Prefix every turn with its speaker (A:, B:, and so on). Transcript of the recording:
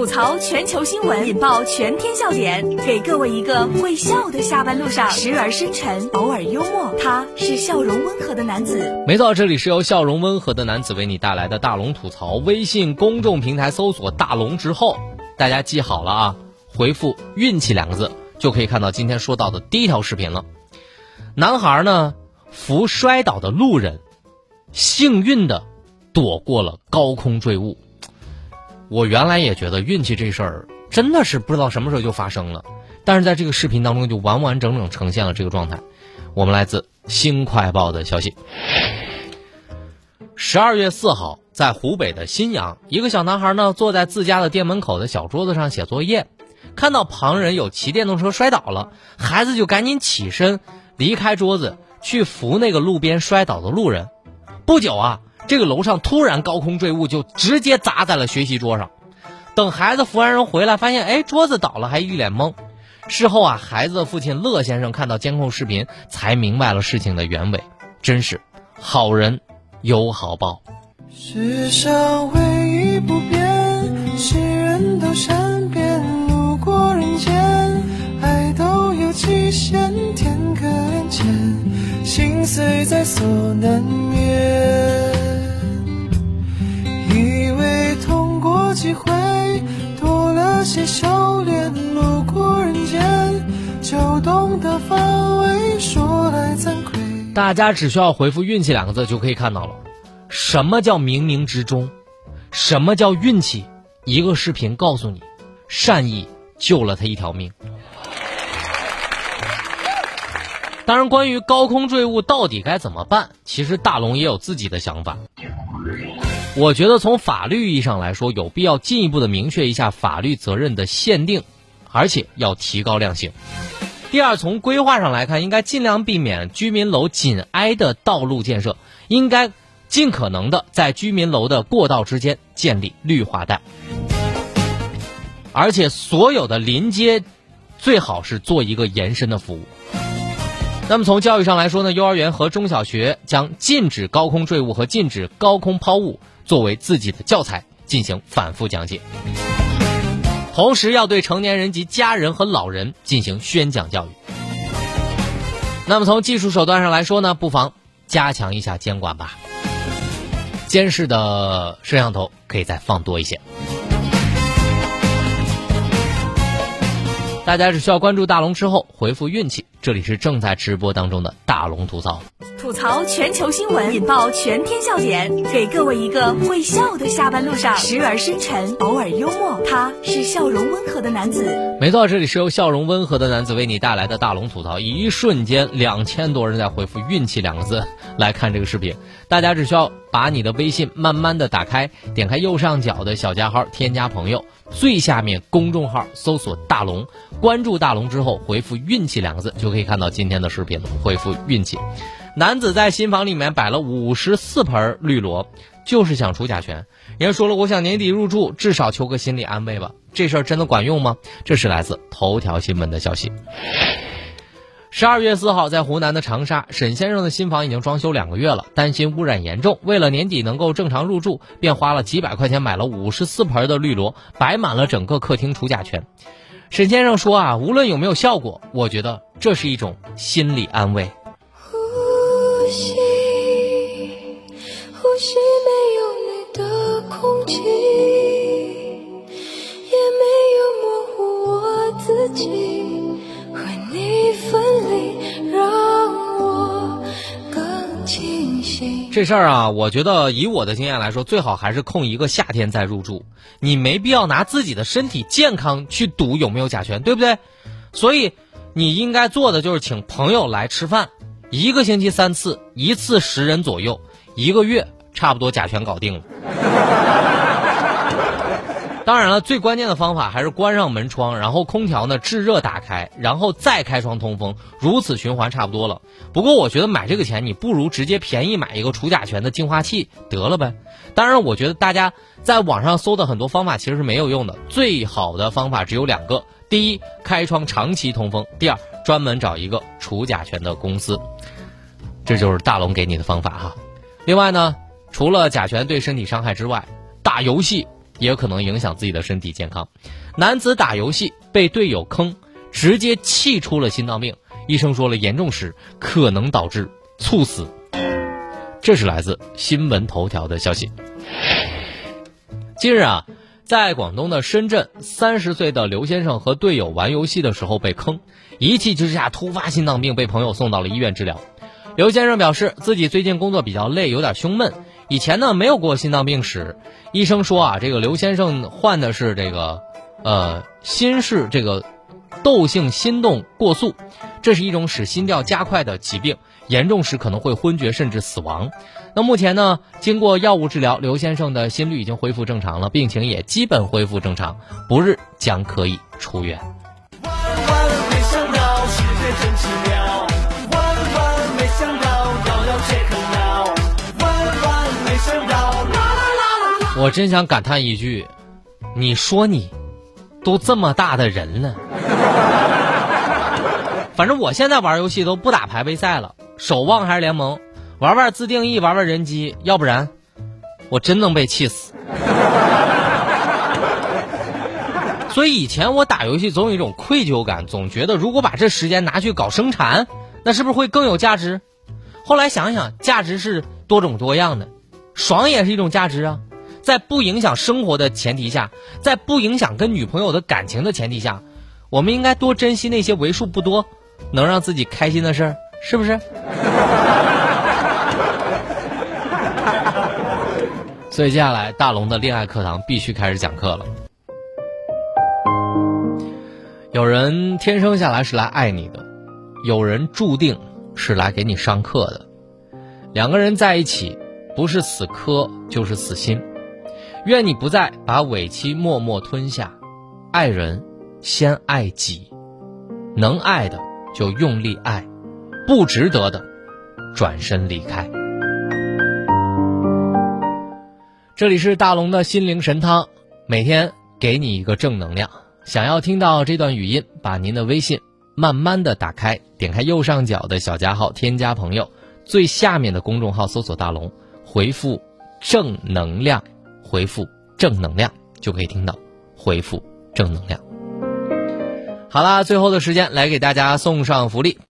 A: 吐槽全球新闻，引爆全天笑点，给各位一个会笑的下班路上，时而深沉，偶尔幽默。他是笑容温和的男子。
B: 没错，这里是由笑容温和的男子为你带来的大龙吐槽。微信公众平台搜索“大龙”之后，大家记好了啊，回复“运气”两个字，就可以看到今天说到的第一条视频了。男孩呢扶摔倒的路人，幸运的躲过了高空坠物。我原来也觉得运气这事儿真的是不知道什么时候就发生了，但是在这个视频当中就完完整整呈现了这个状态。我们来自《新快报》的消息：十二月四号，在湖北的新阳，一个小男孩呢坐在自家的店门口的小桌子上写作业，看到旁人有骑电动车摔倒了，孩子就赶紧起身离开桌子去扶那个路边摔倒的路人。不久啊。这个楼上突然高空坠物，就直接砸在了学习桌上。等孩子扶完人回来，发现哎桌子倒了，还一脸懵。事后啊，孩子的父亲乐先生看到监控视频，才明白了事情的原委。真是好人有好报。
C: 世上唯一不变，是人都善变。路过人间，爱都有期限，天可怜见，心碎在所难免。
B: 大家只需要回复“运气”两个字就可以看到了。什么叫冥冥之中？什么叫运气？一个视频告诉你，善意救了他一条命。当然，关于高空坠物到底该怎么办，其实大龙也有自己的想法。我觉得从法律意义上来说，有必要进一步的明确一下法律责任的限定，而且要提高量刑。第二，从规划上来看，应该尽量避免居民楼紧挨的道路建设，应该尽可能的在居民楼的过道之间建立绿化带，而且所有的临街最好是做一个延伸的服务。那么从教育上来说呢，幼儿园和中小学将禁止高空坠物和禁止高空抛物。作为自己的教材进行反复讲解，同时要对成年人及家人和老人进行宣讲教育。那么从技术手段上来说呢，不妨加强一下监管吧，监视的摄像头可以再放多一些。大家只需要关注大龙之后回复运气，这里是正在直播当中的大龙吐槽。
A: 吐槽全球新闻，引爆全天笑点，给各位一个会笑的下班路上，时而深沉，偶尔幽默。他是笑容温和的男子。
B: 没错，这里是由笑容温和的男子为你带来的大龙吐槽。一瞬间，两千多人在回复“运气”两个字来看这个视频。大家只需要把你的微信慢慢的打开，点开右上角的小加号，添加朋友，最下面公众号搜索“大龙”，关注大龙之后回复“运气”两个字，就可以看到今天的视频了。回复“运气”。男子在新房里面摆了五十四盆绿萝，就是想除甲醛。人家说了，我想年底入住，至少求个心理安慰吧。这事儿真的管用吗？这是来自头条新闻的消息。十二月四号，在湖南的长沙，沈先生的新房已经装修两个月了，担心污染严重，为了年底能够正常入住，便花了几百块钱买了五十四盆的绿萝，摆满了整个客厅除甲醛。沈先生说啊，无论有没有效果，我觉得这是一种心理安慰。呼吸，呼吸没有你的空气，也没有模糊我自己这事儿啊，我觉得以我的经验来说，最好还是空一个夏天再入住。你没必要拿自己的身体健康去赌有没有甲醛，对不对？所以你应该做的就是请朋友来吃饭。一个星期三次，一次十人左右，一个月差不多甲醛搞定了。当然了，最关键的方法还是关上门窗，然后空调呢制热打开，然后再开窗通风，如此循环差不多了。不过我觉得买这个钱，你不如直接便宜买一个除甲醛的净化器得了呗。当然，我觉得大家在网上搜的很多方法其实是没有用的，最好的方法只有两个：第一，开窗长期通风；第二。专门找一个除甲醛的公司，这就是大龙给你的方法哈。另外呢，除了甲醛对身体伤害之外，打游戏也可能影响自己的身体健康。男子打游戏被队友坑，直接气出了心脏病，医生说了，严重时可能导致猝死。这是来自新闻头条的消息。近日啊，在广东的深圳，三十岁的刘先生和队友玩游戏的时候被坑，一气之下突发心脏病，被朋友送到了医院治疗。刘先生表示自己最近工作比较累，有点胸闷，以前呢没有过心脏病史。医生说啊，这个刘先生患的是这个，呃，心室这个窦性心动过速，这是一种使心跳加快的疾病。严重时可能会昏厥甚至死亡。那目前呢，经过药物治疗，刘先生的心率已经恢复正常了，病情也基本恢复正常，不日将可以出院。万万没想到，世界真奇妙。我真想感叹一句：你说你，都这么大的人了。反正我现在玩游戏都不打排位赛了。守望还是联盟，玩玩自定义，玩玩人机，要不然我真能被气死。所以以前我打游戏总有一种愧疚感，总觉得如果把这时间拿去搞生产，那是不是会更有价值？后来想想，价值是多种多样的，爽也是一种价值啊。在不影响生活的前提下，在不影响跟女朋友的感情的前提下，我们应该多珍惜那些为数不多能让自己开心的事儿。是不是？所以接下来大龙的恋爱课堂必须开始讲课了。有人天生下来是来爱你的，有人注定是来给你上课的。两个人在一起，不是死磕就是死心。愿你不再把委屈默默吞下，爱人先爱己，能爱的就用力爱。不值得的，转身离开。这里是大龙的心灵神汤，每天给你一个正能量。想要听到这段语音，把您的微信慢慢的打开，点开右上角的小加号，添加朋友，最下面的公众号搜索大龙，回复正能量，回复正能量就可以听到，回复正能量。好啦，最后的时间来给大家送上福利。